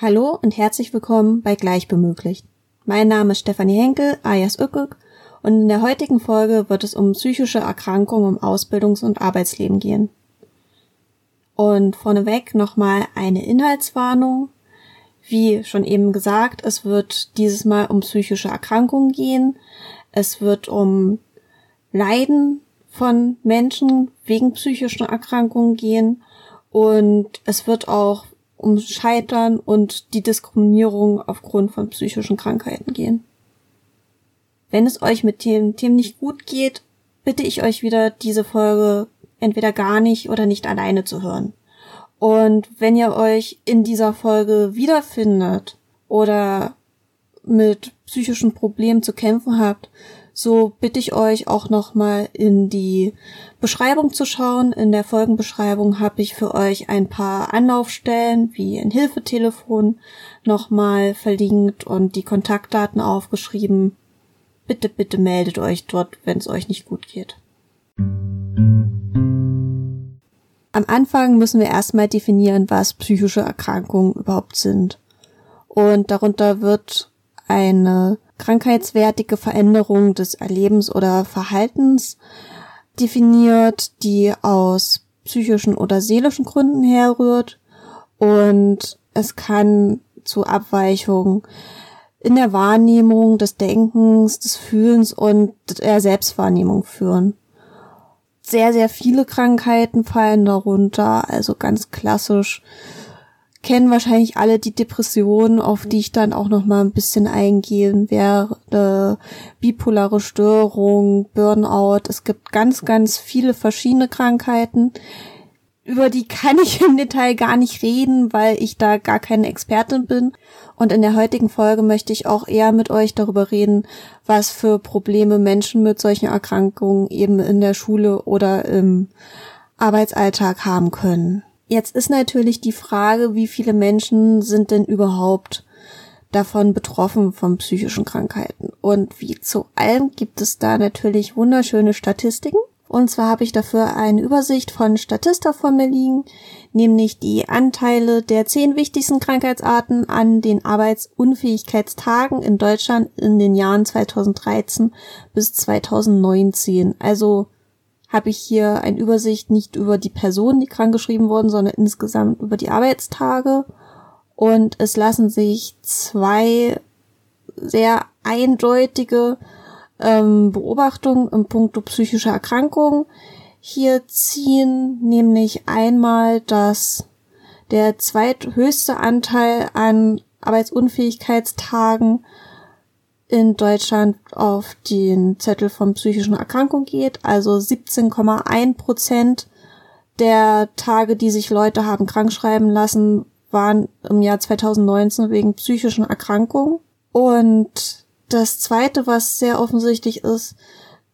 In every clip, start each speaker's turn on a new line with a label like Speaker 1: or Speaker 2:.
Speaker 1: Hallo und herzlich willkommen bei Gleichbemöglicht. Mein Name ist Stefanie Henkel, alias Ückük, und in der heutigen Folge wird es um psychische Erkrankungen im Ausbildungs- und Arbeitsleben gehen. Und vorneweg nochmal eine Inhaltswarnung. Wie schon eben gesagt, es wird dieses Mal um psychische Erkrankungen gehen. Es wird um Leiden von Menschen wegen psychischen Erkrankungen gehen. Und es wird auch um Scheitern und die Diskriminierung aufgrund von psychischen Krankheiten gehen. Wenn es euch mit den Themen nicht gut geht, bitte ich euch wieder, diese Folge entweder gar nicht oder nicht alleine zu hören. Und wenn ihr euch in dieser Folge wiederfindet oder mit psychischen Problemen zu kämpfen habt, so bitte ich euch auch nochmal in die Beschreibung zu schauen. In der Folgenbeschreibung habe ich für euch ein paar Anlaufstellen wie ein Hilfetelefon nochmal verlinkt und die Kontaktdaten aufgeschrieben. Bitte, bitte meldet euch dort, wenn es euch nicht gut geht. Am Anfang müssen wir erstmal definieren, was psychische Erkrankungen überhaupt sind. Und darunter wird eine krankheitswertige Veränderung des Erlebens oder Verhaltens definiert, die aus psychischen oder seelischen Gründen herrührt und es kann zu Abweichungen in der Wahrnehmung des Denkens, des Fühlens und der Selbstwahrnehmung führen. Sehr, sehr viele Krankheiten fallen darunter, also ganz klassisch kennen wahrscheinlich alle die Depression, auf die ich dann auch noch mal ein bisschen eingehen werde. Bipolare Störung, Burnout. Es gibt ganz, ganz viele verschiedene Krankheiten. Über die kann ich im Detail gar nicht reden, weil ich da gar keine Expertin bin. Und in der heutigen Folge möchte ich auch eher mit euch darüber reden, was für Probleme Menschen mit solchen Erkrankungen eben in der Schule oder im Arbeitsalltag haben können. Jetzt ist natürlich die Frage, wie viele Menschen sind denn überhaupt davon betroffen von psychischen Krankheiten? Und wie zu allem gibt es da natürlich wunderschöne Statistiken. Und zwar habe ich dafür eine Übersicht von Statista vor mir liegen, nämlich die Anteile der zehn wichtigsten Krankheitsarten an den Arbeitsunfähigkeitstagen in Deutschland in den Jahren 2013 bis 2019. Also habe ich hier eine Übersicht nicht über die Personen, die krankgeschrieben wurden, sondern insgesamt über die Arbeitstage. Und es lassen sich zwei sehr eindeutige ähm, Beobachtungen im Punkto psychischer Erkrankungen hier ziehen, nämlich einmal, dass der zweithöchste Anteil an Arbeitsunfähigkeitstagen in Deutschland auf den Zettel von psychischen Erkrankungen geht. Also 17,1 Prozent der Tage, die sich Leute haben krankschreiben lassen, waren im Jahr 2019 wegen psychischen Erkrankungen. Und das zweite, was sehr offensichtlich ist,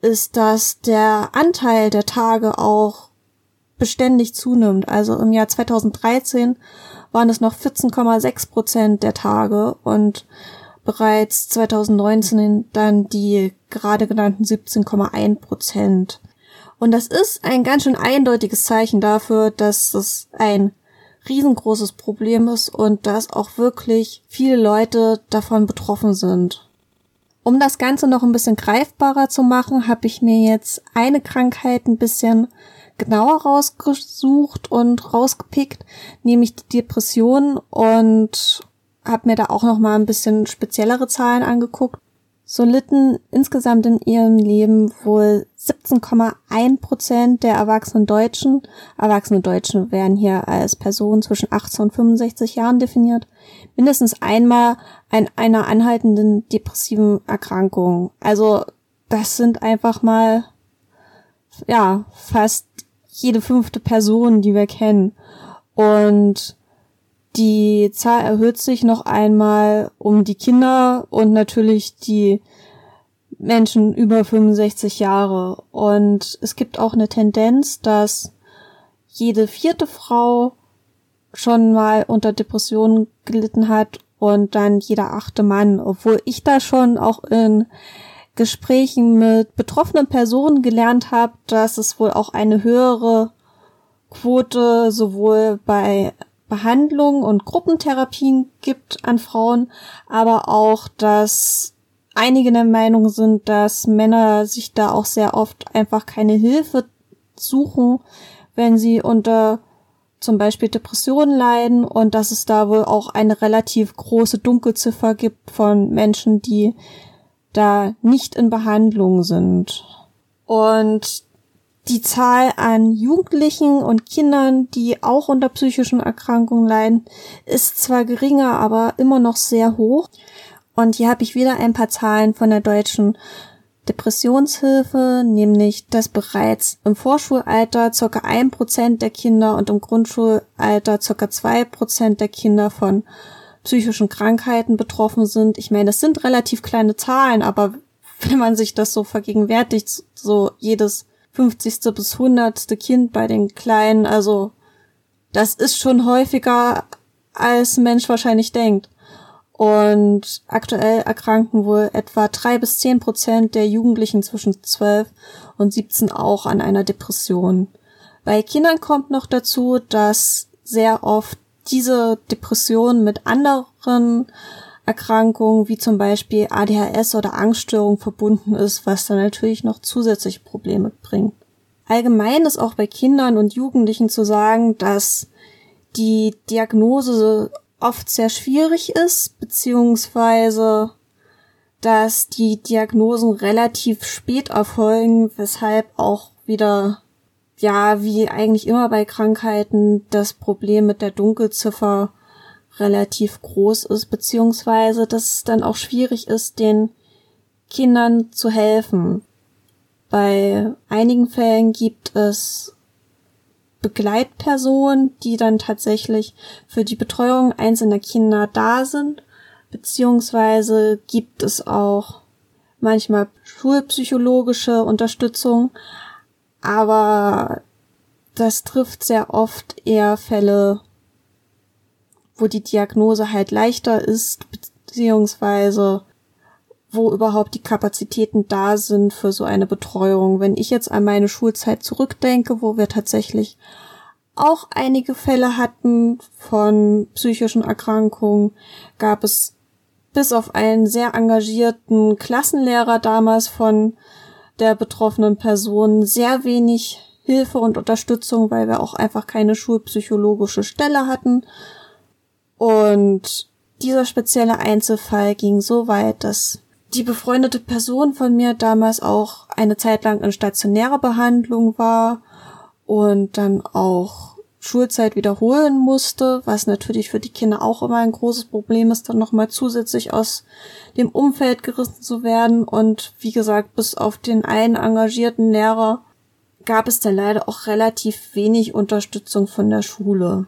Speaker 1: ist, dass der Anteil der Tage auch beständig zunimmt. Also im Jahr 2013 waren es noch 14,6 Prozent der Tage und bereits 2019 dann die gerade genannten 17,1 Prozent. Und das ist ein ganz schön eindeutiges Zeichen dafür, dass es ein riesengroßes Problem ist und dass auch wirklich viele Leute davon betroffen sind. Um das Ganze noch ein bisschen greifbarer zu machen, habe ich mir jetzt eine Krankheit ein bisschen genauer rausgesucht und rausgepickt, nämlich die Depression und habe mir da auch noch mal ein bisschen speziellere Zahlen angeguckt. So litten insgesamt in ihrem Leben wohl 17,1 Prozent der erwachsenen Deutschen. Erwachsene Deutschen werden hier als Personen zwischen 18 und 65 Jahren definiert. Mindestens einmal an einer anhaltenden depressiven Erkrankung. Also das sind einfach mal ja fast jede fünfte Person, die wir kennen. Und die Zahl erhöht sich noch einmal um die Kinder und natürlich die Menschen über 65 Jahre. Und es gibt auch eine Tendenz, dass jede vierte Frau schon mal unter Depressionen gelitten hat und dann jeder achte Mann, obwohl ich da schon auch in Gesprächen mit betroffenen Personen gelernt habe, dass es wohl auch eine höhere Quote sowohl bei Behandlungen und Gruppentherapien gibt an Frauen, aber auch, dass einige der Meinung sind, dass Männer sich da auch sehr oft einfach keine Hilfe suchen, wenn sie unter zum Beispiel Depressionen leiden und dass es da wohl auch eine relativ große Dunkelziffer gibt von Menschen, die da nicht in Behandlung sind. Und die Zahl an Jugendlichen und Kindern, die auch unter psychischen Erkrankungen leiden, ist zwar geringer, aber immer noch sehr hoch. Und hier habe ich wieder ein paar Zahlen von der deutschen Depressionshilfe, nämlich dass bereits im Vorschulalter ca. ein Prozent der Kinder und im Grundschulalter ca. zwei Prozent der Kinder von psychischen Krankheiten betroffen sind. Ich meine, das sind relativ kleine Zahlen, aber wenn man sich das so vergegenwärtigt, so jedes 50. bis 100. Kind bei den Kleinen, also das ist schon häufiger, als Mensch wahrscheinlich denkt. Und aktuell erkranken wohl etwa drei bis zehn Prozent der Jugendlichen zwischen 12 und 17 auch an einer Depression. Bei Kindern kommt noch dazu, dass sehr oft diese Depression mit anderen Erkrankungen wie zum Beispiel ADHS oder Angststörung verbunden ist, was dann natürlich noch zusätzliche Probleme bringt. Allgemein ist auch bei Kindern und Jugendlichen zu sagen, dass die Diagnose oft sehr schwierig ist, beziehungsweise dass die Diagnosen relativ spät erfolgen, weshalb auch wieder, ja, wie eigentlich immer bei Krankheiten, das Problem mit der Dunkelziffer relativ groß ist, beziehungsweise dass es dann auch schwierig ist, den Kindern zu helfen. Bei einigen Fällen gibt es Begleitpersonen, die dann tatsächlich für die Betreuung einzelner Kinder da sind, beziehungsweise gibt es auch manchmal schulpsychologische Unterstützung, aber das trifft sehr oft eher Fälle wo die Diagnose halt leichter ist, beziehungsweise wo überhaupt die Kapazitäten da sind für so eine Betreuung. Wenn ich jetzt an meine Schulzeit zurückdenke, wo wir tatsächlich auch einige Fälle hatten von psychischen Erkrankungen, gab es bis auf einen sehr engagierten Klassenlehrer damals von der betroffenen Person sehr wenig Hilfe und Unterstützung, weil wir auch einfach keine schulpsychologische Stelle hatten. Und dieser spezielle Einzelfall ging so weit, dass die befreundete Person von mir damals auch eine Zeit lang in stationärer Behandlung war und dann auch Schulzeit wiederholen musste, was natürlich für die Kinder auch immer ein großes Problem ist, dann nochmal zusätzlich aus dem Umfeld gerissen zu werden. Und wie gesagt, bis auf den einen engagierten Lehrer gab es dann leider auch relativ wenig Unterstützung von der Schule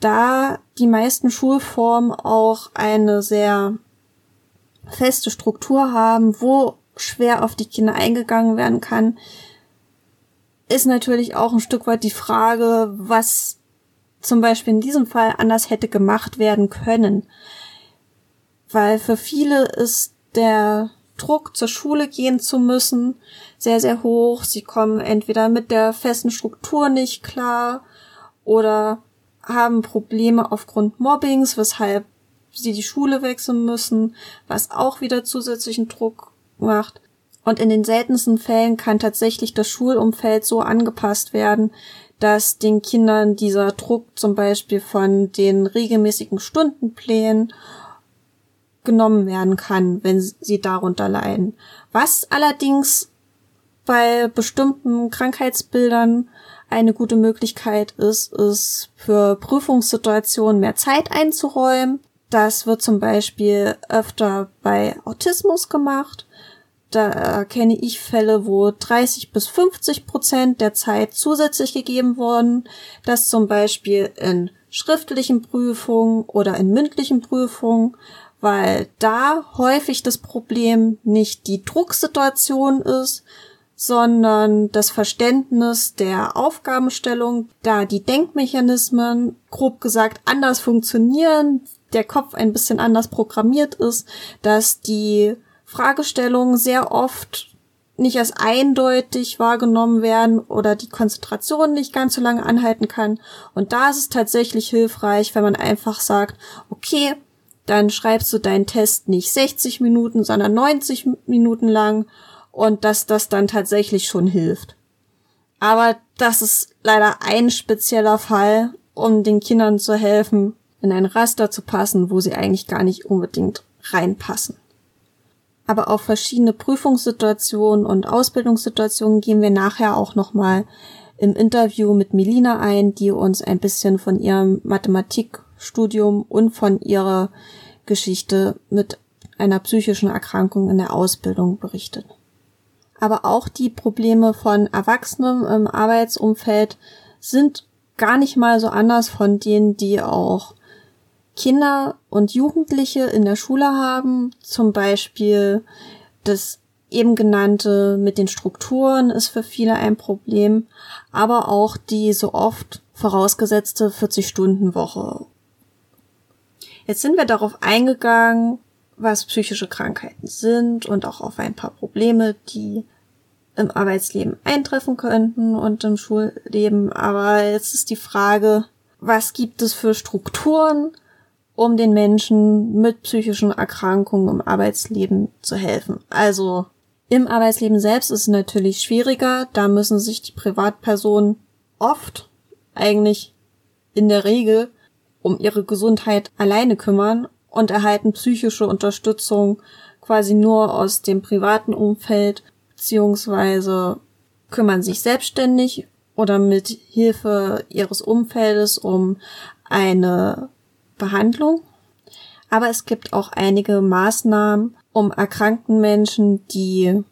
Speaker 1: da die meisten Schulformen auch eine sehr feste Struktur haben, wo schwer auf die Kinder eingegangen werden kann, ist natürlich auch ein Stück weit die Frage, was zum Beispiel in diesem Fall anders hätte gemacht werden können. Weil für viele ist der Druck, zur Schule gehen zu müssen, sehr, sehr hoch. Sie kommen entweder mit der festen Struktur nicht klar oder haben Probleme aufgrund Mobbings, weshalb sie die Schule wechseln müssen, was auch wieder zusätzlichen Druck macht. Und in den seltensten Fällen kann tatsächlich das Schulumfeld so angepasst werden, dass den Kindern dieser Druck zum Beispiel von den regelmäßigen Stundenplänen genommen werden kann, wenn sie darunter leiden. Was allerdings bei bestimmten Krankheitsbildern eine gute Möglichkeit ist, ist für Prüfungssituationen mehr Zeit einzuräumen. Das wird zum Beispiel öfter bei Autismus gemacht. Da kenne ich Fälle, wo 30 bis 50 Prozent der Zeit zusätzlich gegeben wurden, dass zum Beispiel in schriftlichen Prüfungen oder in mündlichen Prüfungen, weil da häufig das Problem nicht die Drucksituation ist, sondern das Verständnis der Aufgabenstellung, da die Denkmechanismen, grob gesagt, anders funktionieren, der Kopf ein bisschen anders programmiert ist, dass die Fragestellungen sehr oft nicht als eindeutig wahrgenommen werden oder die Konzentration nicht ganz so lange anhalten kann. Und da ist es tatsächlich hilfreich, wenn man einfach sagt, okay, dann schreibst du deinen Test nicht 60 Minuten, sondern 90 Minuten lang und dass das dann tatsächlich schon hilft. Aber das ist leider ein spezieller Fall, um den Kindern zu helfen, in ein Raster zu passen, wo sie eigentlich gar nicht unbedingt reinpassen. Aber auf verschiedene Prüfungssituationen und Ausbildungssituationen gehen wir nachher auch nochmal im Interview mit Melina ein, die uns ein bisschen von ihrem Mathematikstudium und von ihrer Geschichte mit einer psychischen Erkrankung in der Ausbildung berichtet. Aber auch die Probleme von Erwachsenen im Arbeitsumfeld sind gar nicht mal so anders von denen, die auch Kinder und Jugendliche in der Schule haben. Zum Beispiel das eben genannte mit den Strukturen ist für viele ein Problem, aber auch die so oft vorausgesetzte 40-Stunden-Woche. Jetzt sind wir darauf eingegangen, was psychische Krankheiten sind und auch auf ein paar Probleme, die im Arbeitsleben eintreffen könnten und im Schulleben. Aber jetzt ist die Frage, was gibt es für Strukturen, um den Menschen mit psychischen Erkrankungen im Arbeitsleben zu helfen. Also im Arbeitsleben selbst ist es natürlich schwieriger. Da müssen sich die Privatpersonen oft, eigentlich in der Regel, um ihre Gesundheit alleine kümmern und erhalten psychische Unterstützung quasi nur aus dem privaten Umfeld, beziehungsweise kümmern sich selbstständig oder mit Hilfe ihres Umfeldes um eine Behandlung. Aber es gibt auch einige Maßnahmen, um erkrankten Menschen, die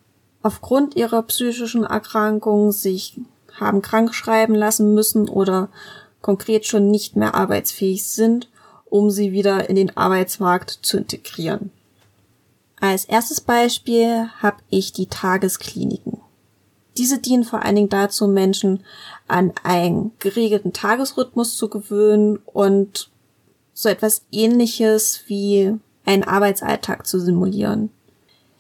Speaker 1: aufgrund ihrer psychischen Erkrankung sich haben krank schreiben lassen müssen oder konkret schon nicht mehr arbeitsfähig sind, um sie wieder in den Arbeitsmarkt zu integrieren. Als erstes Beispiel habe ich die Tageskliniken. Diese dienen vor allen Dingen dazu, Menschen an einen geregelten Tagesrhythmus zu gewöhnen und so etwas ähnliches wie einen Arbeitsalltag zu simulieren.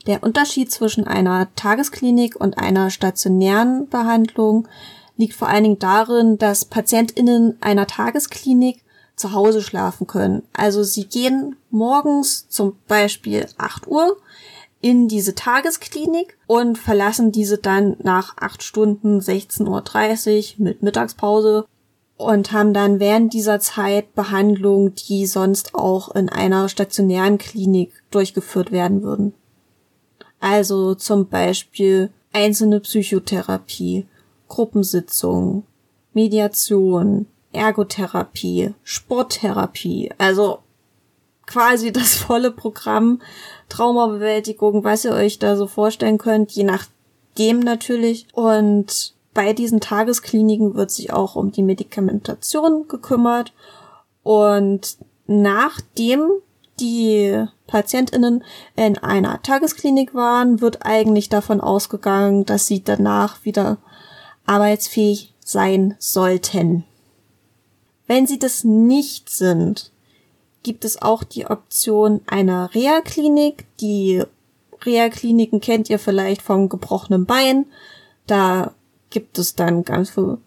Speaker 1: Der Unterschied zwischen einer Tagesklinik und einer stationären Behandlung liegt vor allen Dingen darin, dass PatientInnen einer Tagesklinik zu Hause schlafen können. Also sie gehen morgens zum Beispiel 8 Uhr in diese Tagesklinik und verlassen diese dann nach 8 Stunden 16.30 Uhr mit Mittagspause und haben dann während dieser Zeit Behandlungen, die sonst auch in einer stationären Klinik durchgeführt werden würden. Also zum Beispiel einzelne Psychotherapie, Gruppensitzungen, Mediation, Ergotherapie, Sporttherapie, also quasi das volle Programm Traumabewältigung, was ihr euch da so vorstellen könnt, je nachdem natürlich. Und bei diesen Tageskliniken wird sich auch um die Medikamentation gekümmert und nachdem die Patientinnen in einer Tagesklinik waren, wird eigentlich davon ausgegangen, dass sie danach wieder arbeitsfähig sein sollten. Wenn sie das nicht sind, gibt es auch die Option einer Reha-Klinik. Die Reha-Kliniken kennt ihr vielleicht vom gebrochenen Bein. Da gibt es dann ganz viel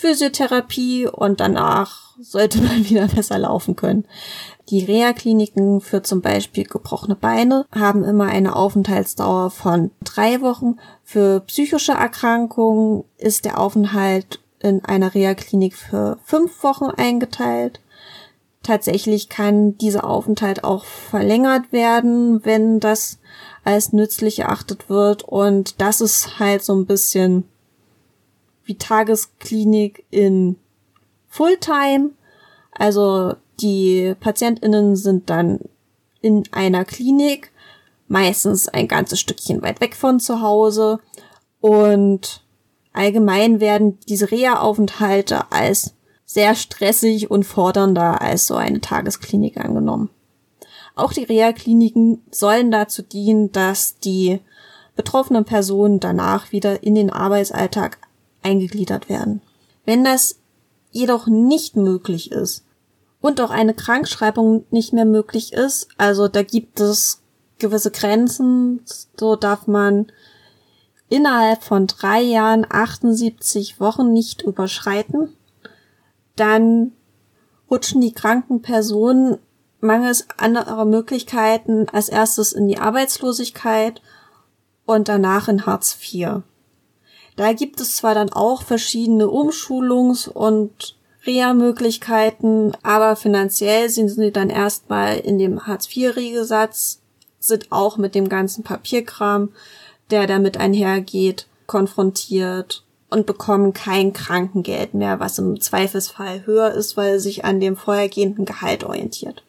Speaker 1: Physiotherapie und danach sollte man wieder besser laufen können. Die Reha-Kliniken für zum Beispiel gebrochene Beine haben immer eine Aufenthaltsdauer von drei Wochen. Für psychische Erkrankungen ist der Aufenthalt in einer Reha-Klinik für fünf Wochen eingeteilt. Tatsächlich kann dieser Aufenthalt auch verlängert werden, wenn das als nützlich erachtet wird. Und das ist halt so ein bisschen wie Tagesklinik in Fulltime. Also die PatientInnen sind dann in einer Klinik, meistens ein ganzes Stückchen weit weg von zu Hause und allgemein werden diese Reha-Aufenthalte als sehr stressig und fordernder als so eine Tagesklinik angenommen. Auch die Reha-Kliniken sollen dazu dienen, dass die betroffenen Personen danach wieder in den Arbeitsalltag eingegliedert werden. Wenn das jedoch nicht möglich ist und auch eine Krankschreibung nicht mehr möglich ist. Also da gibt es gewisse Grenzen. So darf man innerhalb von drei Jahren 78 Wochen nicht überschreiten. Dann rutschen die kranken Personen mangels anderer Möglichkeiten als erstes in die Arbeitslosigkeit und danach in Hartz IV. Da gibt es zwar dann auch verschiedene Umschulungs- und Reha-Möglichkeiten, aber finanziell sind sie dann erstmal in dem Hartz-IV-Regelsatz, sind auch mit dem ganzen Papierkram, der damit einhergeht, konfrontiert und bekommen kein Krankengeld mehr, was im Zweifelsfall höher ist, weil es sich an dem vorhergehenden Gehalt orientiert.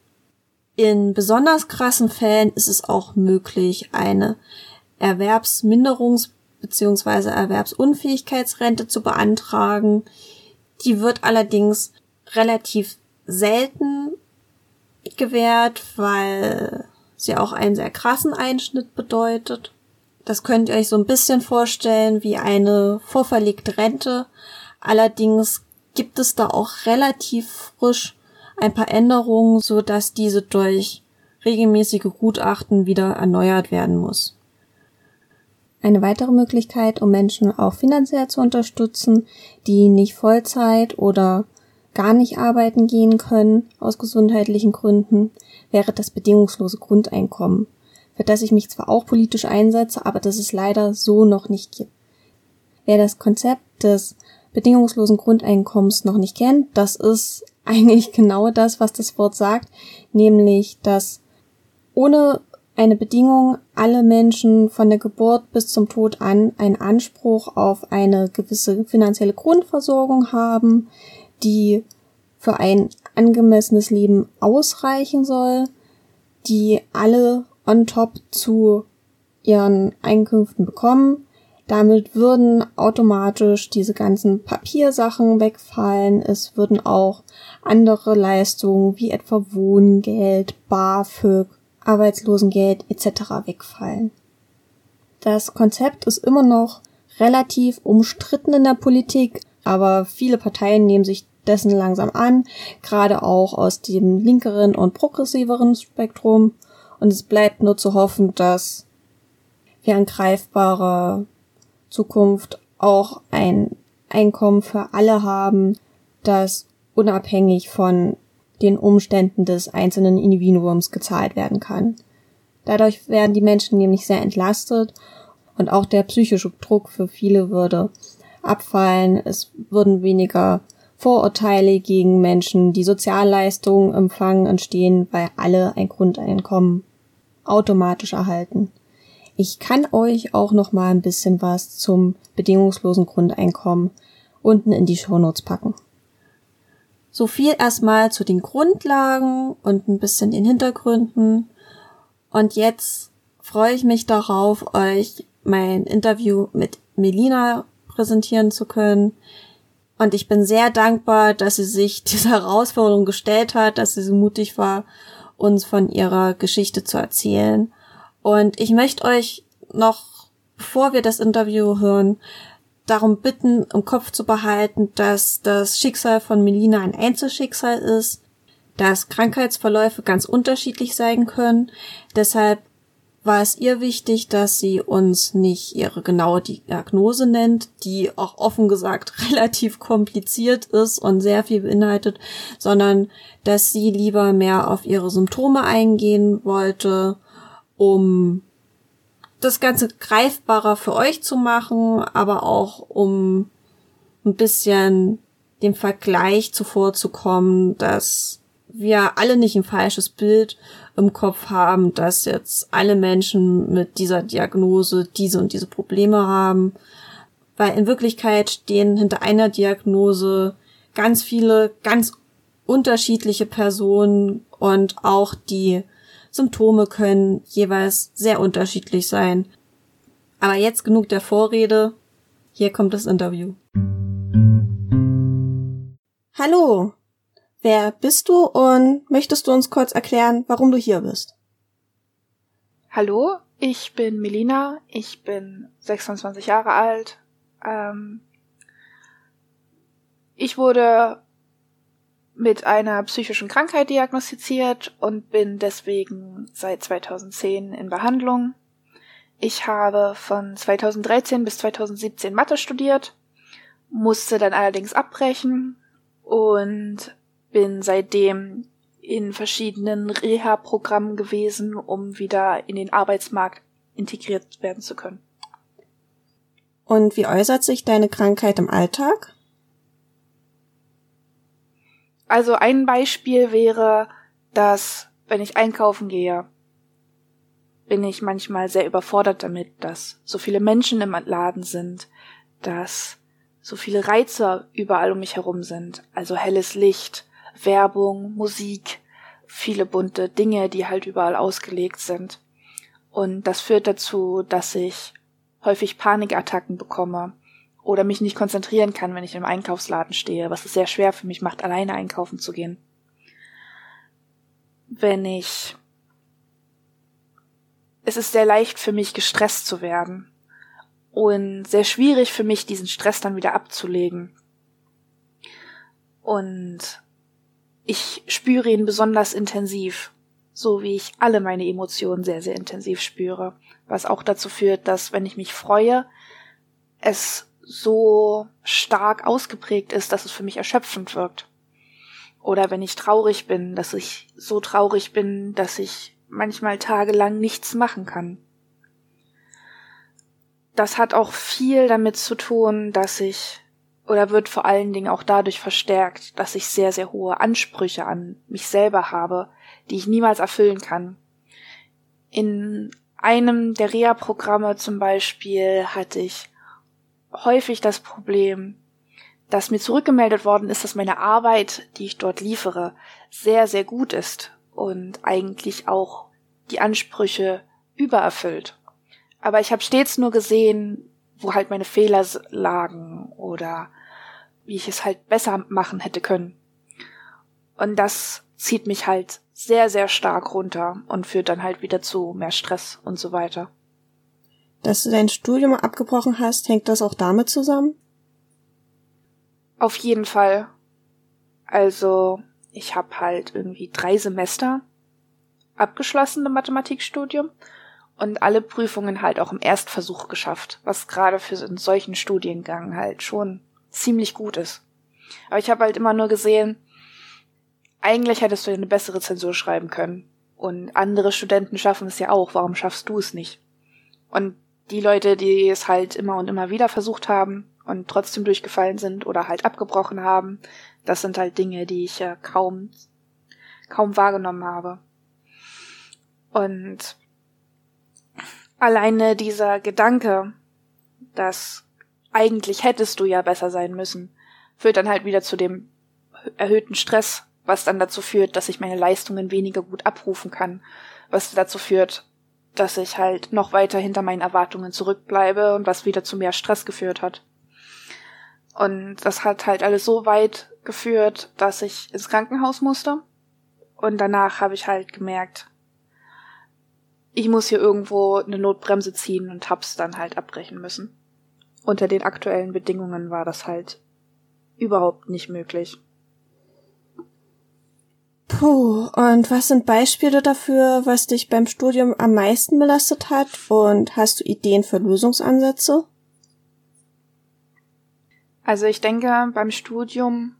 Speaker 1: In besonders krassen Fällen ist es auch möglich, eine Erwerbsminderungs- bzw. Erwerbsunfähigkeitsrente zu beantragen. Die wird allerdings relativ selten gewährt, weil sie auch einen sehr krassen Einschnitt bedeutet. Das könnt ihr euch so ein bisschen vorstellen wie eine vorverlegte Rente. Allerdings gibt es da auch relativ frisch ein paar Änderungen, so dass diese durch regelmäßige Gutachten wieder erneuert werden muss. Eine weitere Möglichkeit, um Menschen auch finanziell zu unterstützen, die nicht Vollzeit oder gar nicht arbeiten gehen können aus gesundheitlichen Gründen, wäre das bedingungslose Grundeinkommen, für das ich mich zwar auch politisch einsetze, aber das es leider so noch nicht gibt. Wer das Konzept des bedingungslosen Grundeinkommens noch nicht kennt, das ist eigentlich genau das, was das Wort sagt, nämlich dass ohne eine Bedingung alle Menschen von der Geburt bis zum Tod an einen Anspruch auf eine gewisse finanzielle Grundversorgung haben, die für ein angemessenes Leben ausreichen soll, die alle on top zu ihren Einkünften bekommen. Damit würden automatisch diese ganzen Papiersachen wegfallen. Es würden auch andere Leistungen wie etwa Wohngeld, BAföG Arbeitslosengeld etc. wegfallen. Das Konzept ist immer noch relativ umstritten in der Politik, aber viele Parteien nehmen sich dessen langsam an, gerade auch aus dem linkeren und progressiveren Spektrum. Und es bleibt nur zu hoffen, dass wir in greifbarer Zukunft auch ein Einkommen für alle haben, das unabhängig von den Umständen des einzelnen Individuums gezahlt werden kann. Dadurch werden die Menschen nämlich sehr entlastet und auch der psychische Druck für viele würde abfallen. Es würden weniger Vorurteile gegen Menschen, die Sozialleistungen empfangen, entstehen, weil alle ein Grundeinkommen automatisch erhalten. Ich kann euch auch noch mal ein bisschen was zum bedingungslosen Grundeinkommen unten in die Shownotes packen. So viel erstmal zu den Grundlagen und ein bisschen den Hintergründen. Und jetzt freue ich mich darauf, euch mein Interview mit Melina präsentieren zu können. Und ich bin sehr dankbar, dass sie sich dieser Herausforderung gestellt hat, dass sie so mutig war, uns von ihrer Geschichte zu erzählen. Und ich möchte euch noch, bevor wir das Interview hören, darum bitten, im Kopf zu behalten, dass das Schicksal von Melina ein Einzelschicksal ist, dass Krankheitsverläufe ganz unterschiedlich sein können. Deshalb war es ihr wichtig, dass sie uns nicht ihre genaue Diagnose nennt, die auch offen gesagt relativ kompliziert ist und sehr viel beinhaltet, sondern dass sie lieber mehr auf ihre Symptome eingehen wollte, um das Ganze greifbarer für euch zu machen, aber auch um ein bisschen dem Vergleich zuvorzukommen, dass wir alle nicht ein falsches Bild im Kopf haben, dass jetzt alle Menschen mit dieser Diagnose diese und diese Probleme haben, weil in Wirklichkeit stehen hinter einer Diagnose ganz viele ganz unterschiedliche Personen und auch die Symptome können jeweils sehr unterschiedlich sein. Aber jetzt genug der Vorrede. Hier kommt das Interview. Hallo. Wer bist du und möchtest du uns kurz erklären, warum du hier bist?
Speaker 2: Hallo, ich bin Melina, ich bin 26 Jahre alt. Ähm, ich wurde mit einer psychischen Krankheit diagnostiziert und bin deswegen seit 2010 in Behandlung. Ich habe von 2013 bis 2017 Mathe studiert, musste dann allerdings abbrechen und bin seitdem in verschiedenen Reha-Programmen gewesen, um wieder in den Arbeitsmarkt integriert werden zu können.
Speaker 1: Und wie äußert sich deine Krankheit im Alltag?
Speaker 2: Also ein Beispiel wäre, dass wenn ich einkaufen gehe, bin ich manchmal sehr überfordert damit, dass so viele Menschen im Laden sind, dass so viele Reize überall um mich herum sind, also helles Licht, Werbung, Musik, viele bunte Dinge, die halt überall ausgelegt sind. Und das führt dazu, dass ich häufig Panikattacken bekomme oder mich nicht konzentrieren kann, wenn ich im Einkaufsladen stehe, was es sehr schwer für mich macht, alleine einkaufen zu gehen. Wenn ich es ist sehr leicht für mich gestresst zu werden und sehr schwierig für mich diesen Stress dann wieder abzulegen. Und ich spüre ihn besonders intensiv, so wie ich alle meine Emotionen sehr, sehr intensiv spüre, was auch dazu führt, dass wenn ich mich freue, es so stark ausgeprägt ist, dass es für mich erschöpfend wirkt. Oder wenn ich traurig bin, dass ich so traurig bin, dass ich manchmal tagelang nichts machen kann. Das hat auch viel damit zu tun, dass ich oder wird vor allen Dingen auch dadurch verstärkt, dass ich sehr, sehr hohe Ansprüche an mich selber habe, die ich niemals erfüllen kann. In einem der Reha-Programme zum Beispiel hatte ich häufig das Problem, dass mir zurückgemeldet worden ist, dass meine Arbeit, die ich dort liefere, sehr, sehr gut ist und eigentlich auch die Ansprüche übererfüllt. Aber ich habe stets nur gesehen, wo halt meine Fehler lagen oder wie ich es halt besser machen hätte können. Und das zieht mich halt sehr, sehr stark runter und führt dann halt wieder zu mehr Stress und so weiter.
Speaker 1: Dass du dein Studium abgebrochen hast, hängt das auch damit zusammen?
Speaker 2: Auf jeden Fall. Also, ich habe halt irgendwie drei Semester abgeschlossen im Mathematikstudium und alle Prüfungen halt auch im Erstversuch geschafft, was gerade für einen solchen Studiengang halt schon ziemlich gut ist. Aber ich habe halt immer nur gesehen, eigentlich hättest du eine bessere Zensur schreiben können. Und andere Studenten schaffen es ja auch, warum schaffst du es nicht? Und die Leute, die es halt immer und immer wieder versucht haben und trotzdem durchgefallen sind oder halt abgebrochen haben, das sind halt Dinge, die ich ja kaum, kaum wahrgenommen habe. Und alleine dieser Gedanke, dass eigentlich hättest du ja besser sein müssen, führt dann halt wieder zu dem erhöhten Stress, was dann dazu führt, dass ich meine Leistungen weniger gut abrufen kann, was dazu führt, dass ich halt noch weiter hinter meinen Erwartungen zurückbleibe und was wieder zu mehr Stress geführt hat. Und das hat halt alles so weit geführt, dass ich ins Krankenhaus musste. Und danach habe ich halt gemerkt, ich muss hier irgendwo eine Notbremse ziehen und hab's dann halt abbrechen müssen. Unter den aktuellen Bedingungen war das halt überhaupt nicht möglich.
Speaker 1: Puh, und was sind Beispiele dafür, was dich beim Studium am meisten belastet hat? Und hast du Ideen für Lösungsansätze?
Speaker 2: Also ich denke, beim Studium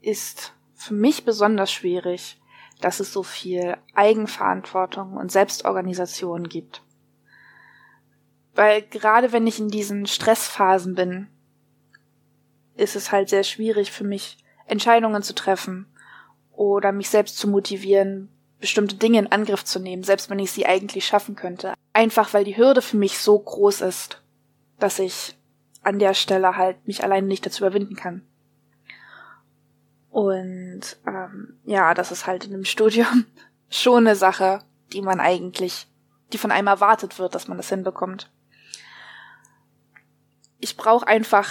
Speaker 2: ist für mich besonders schwierig, dass es so viel Eigenverantwortung und Selbstorganisation gibt. Weil gerade wenn ich in diesen Stressphasen bin, ist es halt sehr schwierig für mich, Entscheidungen zu treffen oder mich selbst zu motivieren, bestimmte Dinge in Angriff zu nehmen, selbst wenn ich sie eigentlich schaffen könnte. Einfach weil die Hürde für mich so groß ist, dass ich an der Stelle halt mich alleine nicht dazu überwinden kann. Und ähm, ja, das ist halt in einem Studium schon eine Sache, die man eigentlich, die von einem erwartet wird, dass man das hinbekommt. Ich brauche einfach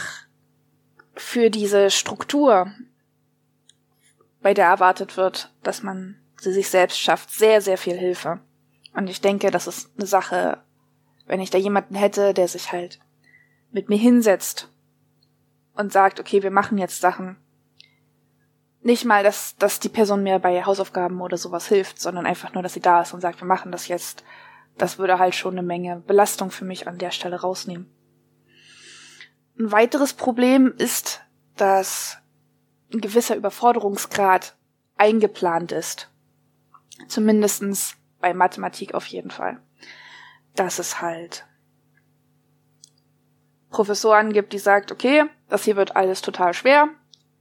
Speaker 2: für diese Struktur, bei der erwartet wird, dass man sie sich selbst schafft, sehr, sehr viel Hilfe. Und ich denke, das ist eine Sache, wenn ich da jemanden hätte, der sich halt mit mir hinsetzt und sagt, okay, wir machen jetzt Sachen, nicht mal, dass, dass die Person mir bei Hausaufgaben oder sowas hilft, sondern einfach nur, dass sie da ist und sagt, wir machen das jetzt. Das würde halt schon eine Menge Belastung für mich an der Stelle rausnehmen. Ein weiteres Problem ist, dass ein gewisser Überforderungsgrad eingeplant ist. Zumindestens bei Mathematik auf jeden Fall. Dass es halt Professoren gibt, die sagt, okay, das hier wird alles total schwer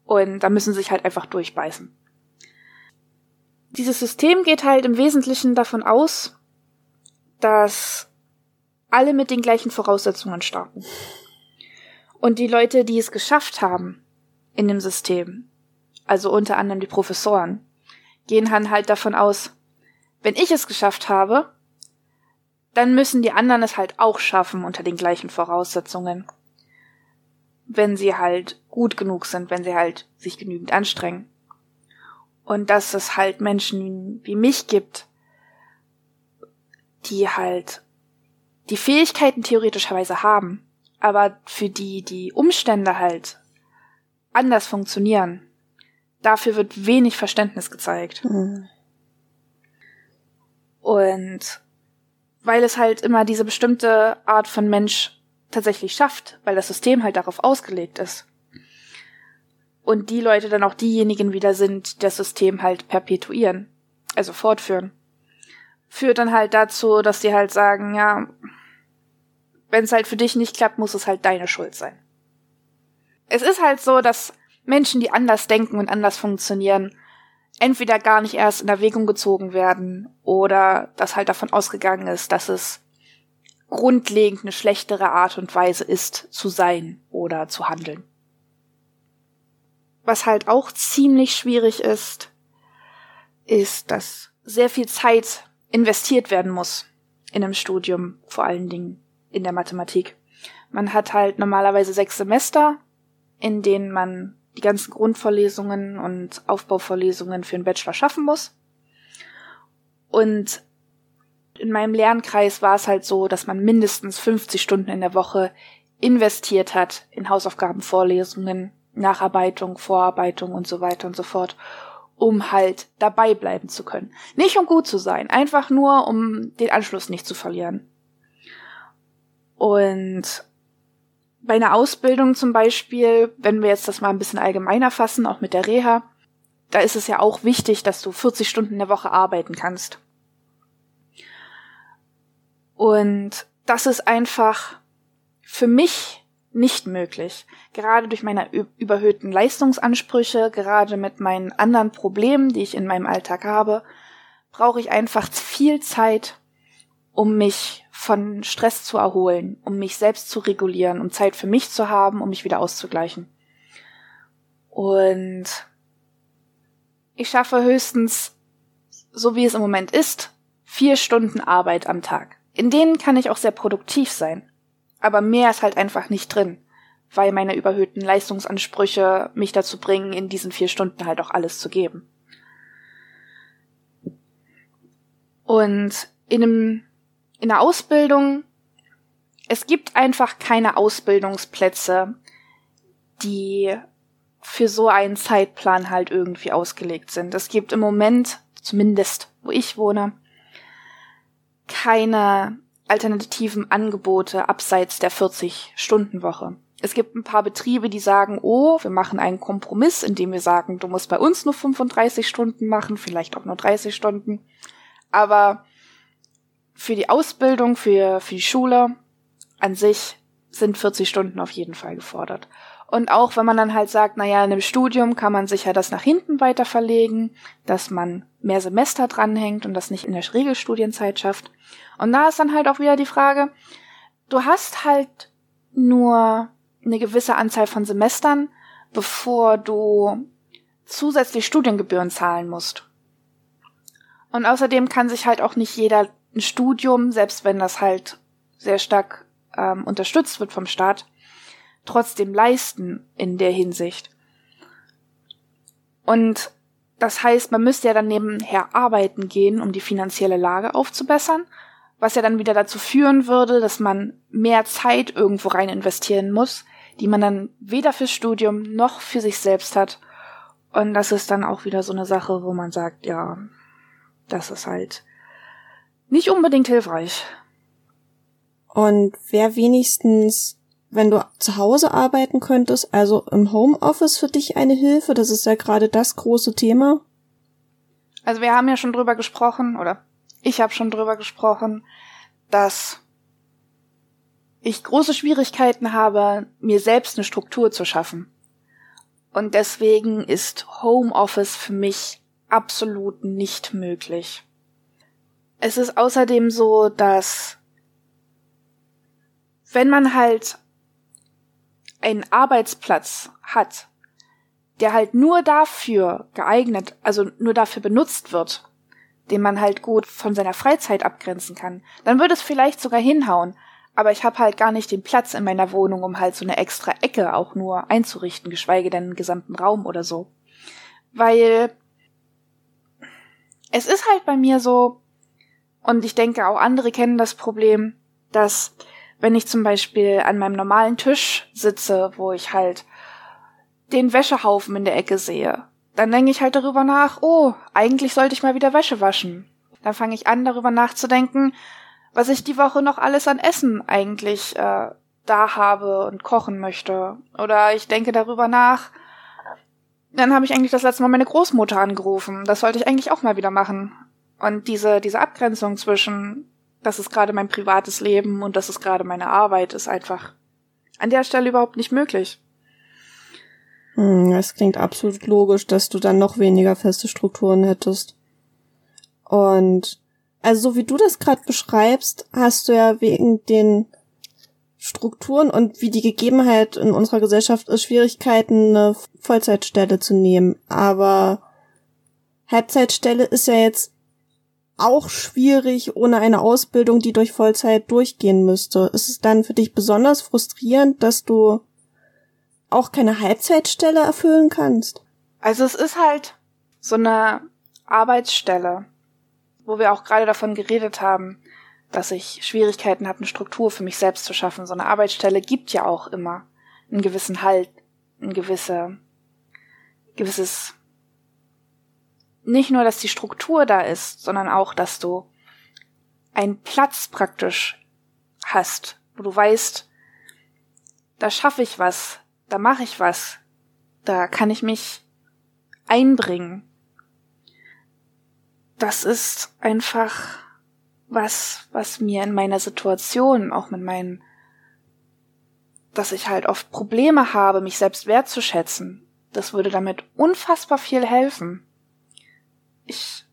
Speaker 2: und da müssen sie sich halt einfach durchbeißen. Dieses System geht halt im Wesentlichen davon aus, dass alle mit den gleichen Voraussetzungen starten. Und die Leute, die es geschafft haben in dem System, also unter anderem die Professoren, gehen halt davon aus, wenn ich es geschafft habe, dann müssen die anderen es halt auch schaffen unter den gleichen Voraussetzungen. Wenn sie halt gut genug sind, wenn sie halt sich genügend anstrengen. Und dass es halt Menschen wie mich gibt, die halt die Fähigkeiten theoretischerweise haben, aber für die die Umstände halt anders funktionieren. Dafür wird wenig Verständnis gezeigt. Mhm. Und weil es halt immer diese bestimmte Art von Mensch tatsächlich schafft, weil das System halt darauf ausgelegt ist. Und die Leute dann auch diejenigen wieder sind, die das System halt perpetuieren, also fortführen. Führt dann halt dazu, dass die halt sagen, ja, wenn es halt für dich nicht klappt, muss es halt deine Schuld sein. Es ist halt so, dass Menschen, die anders denken und anders funktionieren, entweder gar nicht erst in Erwägung gezogen werden oder dass halt davon ausgegangen ist, dass es grundlegend eine schlechtere Art und Weise ist, zu sein oder zu handeln. Was halt auch ziemlich schwierig ist, ist, dass sehr viel Zeit investiert werden muss in einem Studium, vor allen Dingen in der Mathematik. Man hat halt normalerweise sechs Semester, in denen man die ganzen Grundvorlesungen und Aufbauvorlesungen für einen Bachelor schaffen muss. Und in meinem Lernkreis war es halt so, dass man mindestens 50 Stunden in der Woche investiert hat in Hausaufgabenvorlesungen, Nacharbeitung, Vorarbeitung und so weiter und so fort, um halt dabei bleiben zu können. Nicht um gut zu sein, einfach nur um den Anschluss nicht zu verlieren. Und bei einer Ausbildung zum Beispiel, wenn wir jetzt das mal ein bisschen allgemeiner fassen, auch mit der Reha, da ist es ja auch wichtig, dass du 40 Stunden in der Woche arbeiten kannst. Und das ist einfach für mich nicht möglich. Gerade durch meine überhöhten Leistungsansprüche, gerade mit meinen anderen Problemen, die ich in meinem Alltag habe, brauche ich einfach viel Zeit, um mich von Stress zu erholen, um mich selbst zu regulieren, um Zeit für mich zu haben, um mich wieder auszugleichen. Und ich schaffe höchstens, so wie es im Moment ist, vier Stunden Arbeit am Tag. In denen kann ich auch sehr produktiv sein. Aber mehr ist halt einfach nicht drin, weil meine überhöhten Leistungsansprüche mich dazu bringen, in diesen vier Stunden halt auch alles zu geben. Und in einem in der Ausbildung, es gibt einfach keine Ausbildungsplätze, die für so einen Zeitplan halt irgendwie ausgelegt sind. Es gibt im Moment, zumindest wo ich wohne, keine alternativen Angebote abseits der 40-Stunden-Woche. Es gibt ein paar Betriebe, die sagen, oh, wir machen einen Kompromiss, indem wir sagen, du musst bei uns nur 35 Stunden machen, vielleicht auch nur 30 Stunden. Aber für die Ausbildung, für, für die Schule an sich sind 40 Stunden auf jeden Fall gefordert. Und auch wenn man dann halt sagt, naja, in einem Studium kann man sicher das nach hinten weiter verlegen, dass man mehr Semester dranhängt und das nicht in der Regelstudienzeit schafft. Und da ist dann halt auch wieder die Frage, du hast halt nur eine gewisse Anzahl von Semestern, bevor du zusätzlich Studiengebühren zahlen musst. Und außerdem kann sich halt auch nicht jeder ein Studium, selbst wenn das halt sehr stark ähm, unterstützt wird vom Staat, trotzdem leisten in der Hinsicht. Und das heißt, man müsste ja dann nebenher arbeiten gehen, um die finanzielle Lage aufzubessern, was ja dann wieder dazu führen würde, dass man mehr Zeit irgendwo rein investieren muss, die man dann weder fürs Studium noch für sich selbst hat Und das ist dann auch wieder so eine Sache, wo man sagt, ja, das ist halt nicht unbedingt hilfreich.
Speaker 1: Und wer wenigstens, wenn du zu Hause arbeiten könntest, also im Homeoffice für dich eine Hilfe? Das ist ja gerade das große Thema.
Speaker 2: Also wir haben ja schon drüber gesprochen, oder ich habe schon drüber gesprochen, dass ich große Schwierigkeiten habe, mir selbst eine Struktur zu schaffen. Und deswegen ist Homeoffice für mich absolut nicht möglich. Es ist außerdem so, dass wenn man halt einen Arbeitsplatz hat, der halt nur dafür geeignet, also nur dafür benutzt wird, den man halt gut von seiner Freizeit abgrenzen kann, dann würde es vielleicht sogar hinhauen. Aber ich habe halt gar nicht den Platz in meiner Wohnung, um halt so eine extra Ecke auch nur einzurichten, geschweige denn einen gesamten Raum oder so. Weil es ist halt bei mir so, und ich denke auch andere kennen das Problem, dass wenn ich zum Beispiel an meinem normalen Tisch sitze, wo ich halt den Wäschehaufen in der Ecke sehe, dann denke ich halt darüber nach, oh, eigentlich sollte ich mal wieder Wäsche waschen. Dann fange ich an, darüber nachzudenken, was ich die Woche noch alles an Essen eigentlich äh, da habe und kochen möchte. Oder ich denke darüber nach, dann habe ich eigentlich das letzte Mal meine Großmutter angerufen. Das sollte ich eigentlich auch mal wieder machen. Und diese, diese Abgrenzung zwischen, das ist gerade mein privates Leben und das ist gerade meine Arbeit, ist einfach an der Stelle überhaupt nicht möglich.
Speaker 1: Hm, es klingt absolut logisch, dass du dann noch weniger feste Strukturen hättest. Und also so wie du das gerade beschreibst, hast du ja wegen den Strukturen und wie die Gegebenheit in unserer Gesellschaft ist, Schwierigkeiten, eine Vollzeitstelle zu nehmen. Aber Halbzeitstelle ist ja jetzt auch schwierig ohne eine Ausbildung, die durch Vollzeit durchgehen müsste. Ist es dann für dich besonders frustrierend, dass du auch keine Halbzeitstelle erfüllen kannst?
Speaker 2: Also es ist halt so eine Arbeitsstelle, wo wir auch gerade davon geredet haben, dass ich Schwierigkeiten habe, eine Struktur für mich selbst zu schaffen. So eine Arbeitsstelle gibt ja auch immer einen gewissen Halt, ein gewisse, gewisses, nicht nur, dass die Struktur da ist, sondern auch, dass du einen Platz praktisch hast, wo du weißt, da schaffe ich was, da mache ich was, da kann ich mich einbringen. Das ist einfach was, was mir in meiner Situation, auch mit meinen, dass ich halt oft Probleme habe, mich selbst wertzuschätzen, das würde damit unfassbar viel helfen. Ich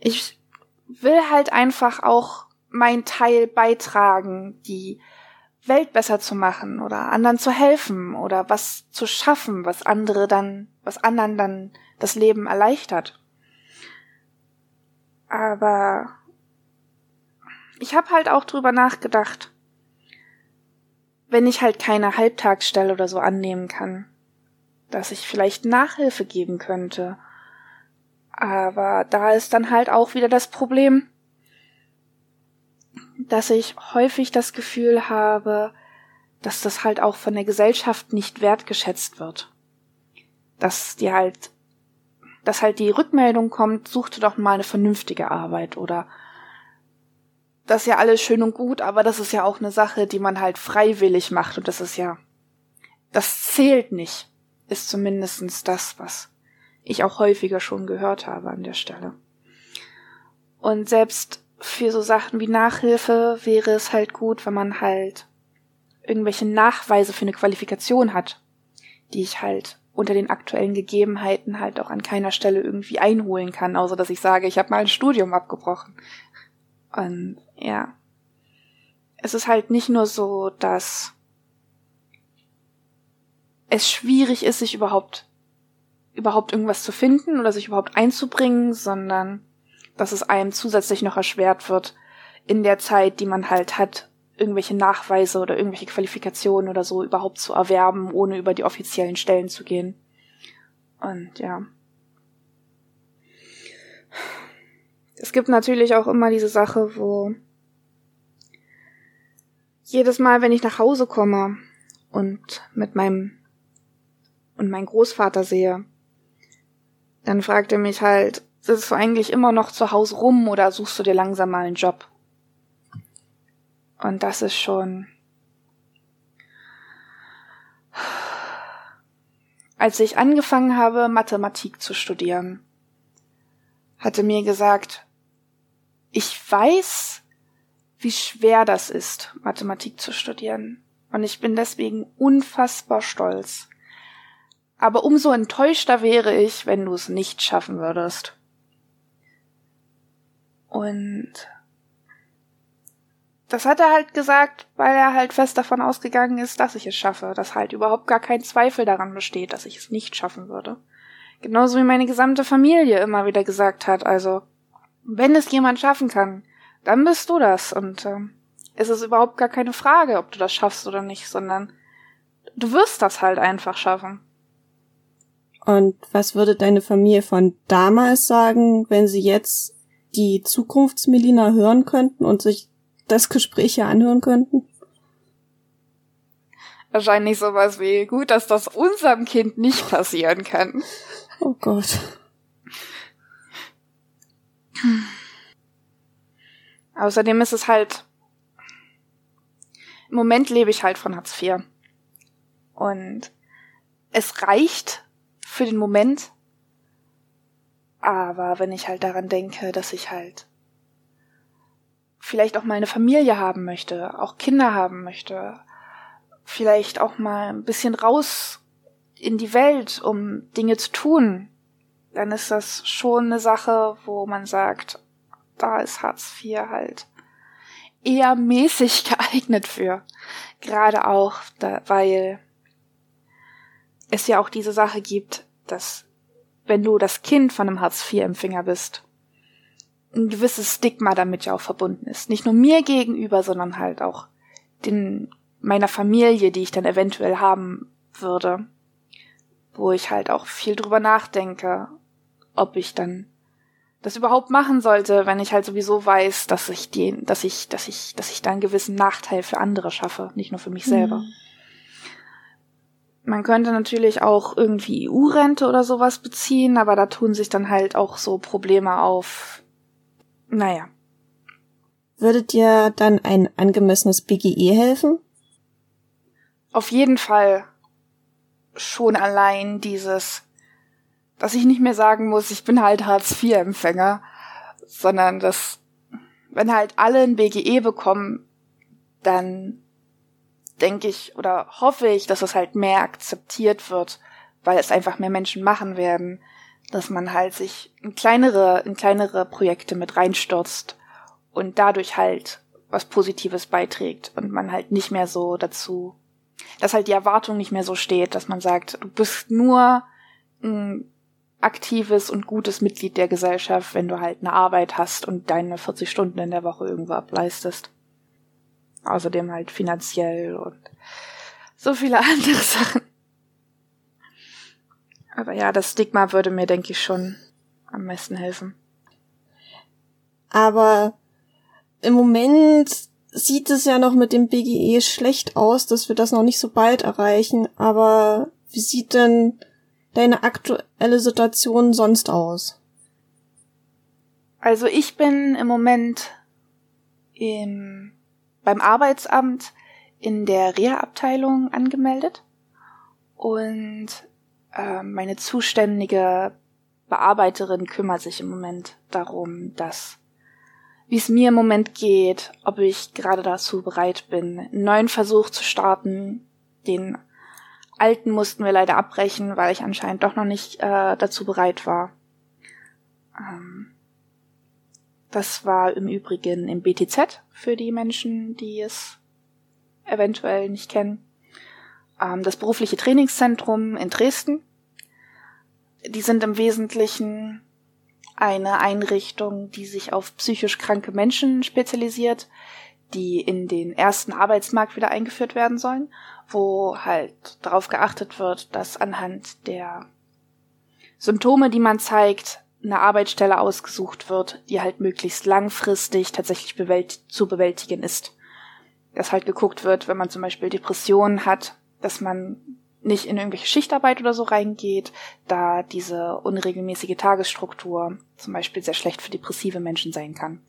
Speaker 2: ich will halt einfach auch mein Teil beitragen, die Welt besser zu machen oder anderen zu helfen oder was zu schaffen, was andere dann, was anderen dann das Leben erleichtert. Aber ich habe halt auch drüber nachgedacht, wenn ich halt keine Halbtagsstelle oder so annehmen kann, dass ich vielleicht Nachhilfe geben könnte. Aber da ist dann halt auch wieder das Problem, dass ich häufig das Gefühl habe, dass das halt auch von der Gesellschaft nicht wertgeschätzt wird. Dass die halt, dass halt die Rückmeldung kommt, suchte doch mal eine vernünftige Arbeit oder das ist ja alles schön und gut, aber das ist ja auch eine Sache, die man halt freiwillig macht und das ist ja, das zählt nicht, ist zumindestens das, was ich auch häufiger schon gehört habe an der Stelle. Und selbst für so Sachen wie Nachhilfe wäre es halt gut, wenn man halt irgendwelche Nachweise für eine Qualifikation hat, die ich halt unter den aktuellen Gegebenheiten halt auch an keiner Stelle irgendwie einholen kann, außer dass ich sage, ich habe mal ein Studium abgebrochen. Und ja. Es ist halt nicht nur so, dass es schwierig ist, sich überhaupt überhaupt irgendwas zu finden oder sich überhaupt einzubringen, sondern dass es einem zusätzlich noch erschwert wird, in der Zeit, die man halt hat, irgendwelche Nachweise oder irgendwelche Qualifikationen oder so überhaupt zu erwerben, ohne über die offiziellen Stellen zu gehen. Und ja. Es gibt natürlich auch immer diese Sache, wo jedes Mal, wenn ich nach Hause komme und mit meinem und meinen Großvater sehe, dann fragt er mich halt, sitzt du eigentlich immer noch zu Hause rum oder suchst du dir langsam mal einen Job? Und das ist schon. Als ich angefangen habe, Mathematik zu studieren, hatte mir gesagt, ich weiß, wie schwer das ist, Mathematik zu studieren. Und ich bin deswegen unfassbar stolz. Aber umso enttäuschter wäre ich, wenn du es nicht schaffen würdest. Und das hat er halt gesagt, weil er halt fest davon ausgegangen ist, dass ich es schaffe, dass halt überhaupt gar kein Zweifel daran besteht, dass ich es nicht schaffen würde. Genauso wie meine gesamte Familie immer wieder gesagt hat, also wenn es jemand schaffen kann, dann bist du das. Und äh, es ist überhaupt gar keine Frage, ob du das schaffst oder nicht, sondern du wirst das halt einfach schaffen.
Speaker 1: Und was würde deine Familie von damals sagen, wenn sie jetzt die Zukunftsmelina hören könnten und sich das Gespräch hier anhören könnten?
Speaker 2: Wahrscheinlich sowas wie, gut, dass das unserem Kind nicht passieren kann.
Speaker 1: Oh Gott.
Speaker 2: Außerdem ist es halt, im Moment lebe ich halt von Hartz IV. Und es reicht für den Moment, aber wenn ich halt daran denke, dass ich halt vielleicht auch mal eine Familie haben möchte, auch Kinder haben möchte, vielleicht auch mal ein bisschen raus in die Welt, um Dinge zu tun, dann ist das schon eine Sache, wo man sagt, da ist Hartz IV halt eher mäßig geeignet für. Gerade auch, da, weil es ja auch diese Sache gibt, dass wenn du das Kind von einem Hartz-IV-Empfänger bist, ein gewisses Stigma damit ja auch verbunden ist. Nicht nur mir gegenüber, sondern halt auch den, meiner Familie, die ich dann eventuell haben würde. Wo ich halt auch viel drüber nachdenke, ob ich dann das überhaupt machen sollte, wenn ich halt sowieso weiß, dass ich den, dass ich, dass ich, dass ich da einen gewissen Nachteil für andere schaffe, nicht nur für mich selber. Mhm. Man könnte natürlich auch irgendwie EU-Rente oder sowas beziehen, aber da tun sich dann halt auch so Probleme auf. Naja.
Speaker 1: Würde dir dann ein angemessenes BGE helfen?
Speaker 2: Auf jeden Fall schon allein dieses, dass ich nicht mehr sagen muss, ich bin halt Hartz-IV-Empfänger, sondern dass, wenn halt alle ein BGE bekommen, dann denke ich oder hoffe ich, dass es halt mehr akzeptiert wird, weil es einfach mehr Menschen machen werden, dass man halt sich in kleinere, in kleinere Projekte mit reinstürzt und dadurch halt was Positives beiträgt und man halt nicht mehr so dazu, dass halt die Erwartung nicht mehr so steht, dass man sagt, du bist nur ein aktives und gutes Mitglied der Gesellschaft, wenn du halt eine Arbeit hast und deine 40 Stunden in der Woche irgendwo ableistest. Außerdem halt finanziell und so viele andere Sachen. Aber ja, das Stigma würde mir, denke ich, schon am meisten helfen.
Speaker 1: Aber im Moment sieht es ja noch mit dem BGE schlecht aus, dass wir das noch nicht so bald erreichen. Aber wie sieht denn deine aktuelle Situation sonst aus?
Speaker 2: Also ich bin im Moment im beim Arbeitsamt in der Reha-Abteilung angemeldet und äh, meine zuständige Bearbeiterin kümmert sich im Moment darum, dass wie es mir im Moment geht, ob ich gerade dazu bereit bin, einen neuen Versuch zu starten. Den alten mussten wir leider abbrechen, weil ich anscheinend doch noch nicht äh, dazu bereit war. Ähm, das war im Übrigen im BTZ für die Menschen, die es eventuell nicht kennen. Ähm, das berufliche Trainingszentrum in Dresden. Die sind im Wesentlichen eine Einrichtung, die sich auf psychisch kranke Menschen spezialisiert, die in den ersten Arbeitsmarkt wieder eingeführt werden sollen, wo halt darauf geachtet wird, dass anhand der Symptome, die man zeigt, eine Arbeitsstelle ausgesucht wird, die halt möglichst langfristig tatsächlich bewält zu bewältigen ist. Dass halt geguckt wird, wenn man zum Beispiel Depressionen hat, dass man nicht in irgendwelche Schichtarbeit oder so reingeht, da diese unregelmäßige Tagesstruktur zum Beispiel sehr schlecht für depressive Menschen sein kann.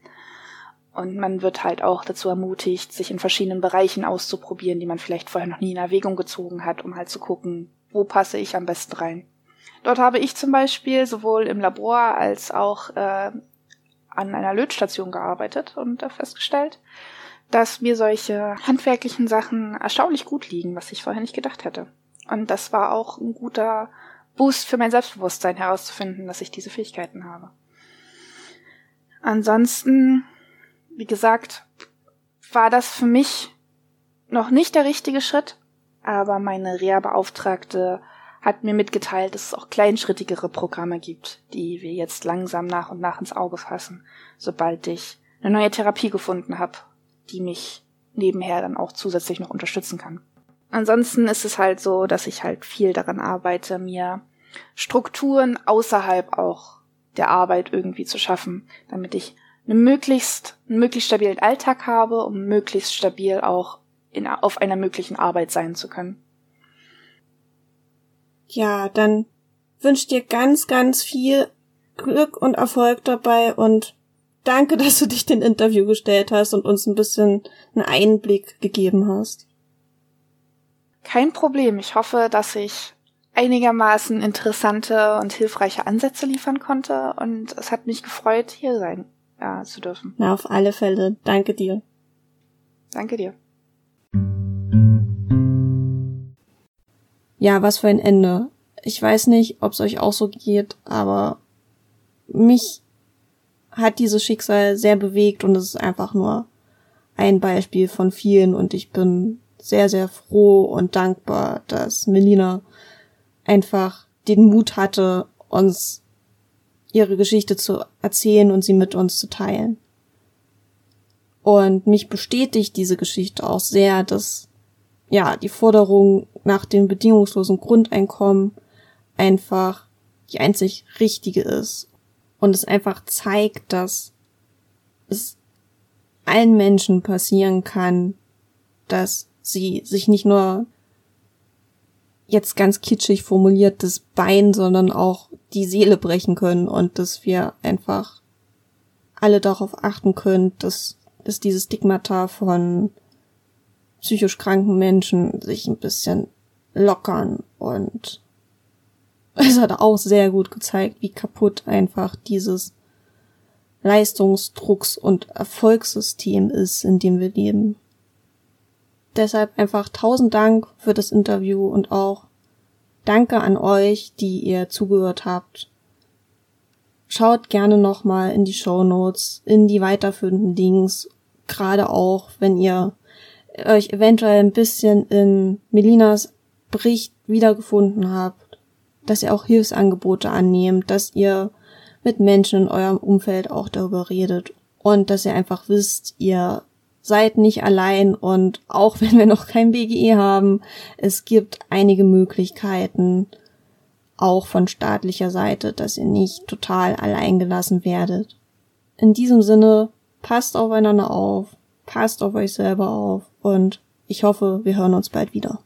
Speaker 2: Und man wird halt auch dazu ermutigt, sich in verschiedenen Bereichen auszuprobieren, die man vielleicht vorher noch nie in Erwägung gezogen hat, um halt zu gucken, wo passe ich am besten rein. Dort habe ich zum Beispiel sowohl im Labor als auch äh, an einer Lötstation gearbeitet und äh, festgestellt, dass mir solche handwerklichen Sachen erstaunlich gut liegen, was ich vorher nicht gedacht hätte. Und das war auch ein guter Boost für mein Selbstbewusstsein herauszufinden, dass ich diese Fähigkeiten habe. Ansonsten, wie gesagt, war das für mich noch nicht der richtige Schritt, aber meine Reha-Beauftragte hat mir mitgeteilt, dass es auch kleinschrittigere Programme gibt, die wir jetzt langsam nach und nach ins Auge fassen, sobald ich eine neue Therapie gefunden habe, die mich nebenher dann auch zusätzlich noch unterstützen kann. Ansonsten ist es halt so, dass ich halt viel daran arbeite, mir Strukturen außerhalb auch der Arbeit irgendwie zu schaffen, damit ich eine möglichst, einen möglichst stabilen Alltag habe, um möglichst stabil auch in, auf einer möglichen Arbeit sein zu können.
Speaker 1: Ja, dann wünsche dir ganz, ganz viel Glück und Erfolg dabei und danke, dass du dich den Interview gestellt hast und uns ein bisschen einen Einblick gegeben hast.
Speaker 2: Kein Problem. Ich hoffe, dass ich einigermaßen interessante und hilfreiche Ansätze liefern konnte und es hat mich gefreut, hier sein ja, zu dürfen.
Speaker 1: Na, auf alle Fälle. Danke dir.
Speaker 2: Danke dir.
Speaker 1: Ja, was für ein Ende. Ich weiß nicht, ob es euch auch so geht, aber mich hat dieses Schicksal sehr bewegt und es ist einfach nur ein Beispiel von vielen und ich bin sehr, sehr froh und dankbar, dass Melina einfach den Mut hatte, uns ihre Geschichte zu erzählen und sie mit uns zu teilen. Und mich bestätigt diese Geschichte auch sehr, dass ja die Forderung nach dem bedingungslosen Grundeinkommen einfach die einzig richtige ist. Und es einfach zeigt, dass es allen Menschen passieren kann, dass sie sich nicht nur jetzt ganz kitschig formuliert das Bein, sondern auch die Seele brechen können und dass wir einfach alle darauf achten können, dass, dass diese Stigmata von psychisch kranken Menschen sich ein bisschen lockern und es hat auch sehr gut gezeigt, wie kaputt einfach dieses Leistungsdrucks- und Erfolgssystem ist, in dem wir leben. Deshalb einfach tausend Dank für das Interview und auch danke an euch, die ihr zugehört habt. Schaut gerne nochmal in die Show Notes, in die weiterführenden Links, gerade auch, wenn ihr euch eventuell ein bisschen in Melinas Bericht wiedergefunden habt, dass ihr auch Hilfsangebote annehmt, dass ihr mit Menschen in eurem Umfeld auch darüber redet und dass ihr einfach wisst, ihr seid nicht allein und auch wenn wir noch kein BGE haben, es gibt einige Möglichkeiten, auch von staatlicher Seite, dass ihr nicht total allein gelassen werdet. In diesem Sinne, passt aufeinander auf, passt auf euch selber auf und ich hoffe, wir hören uns bald wieder.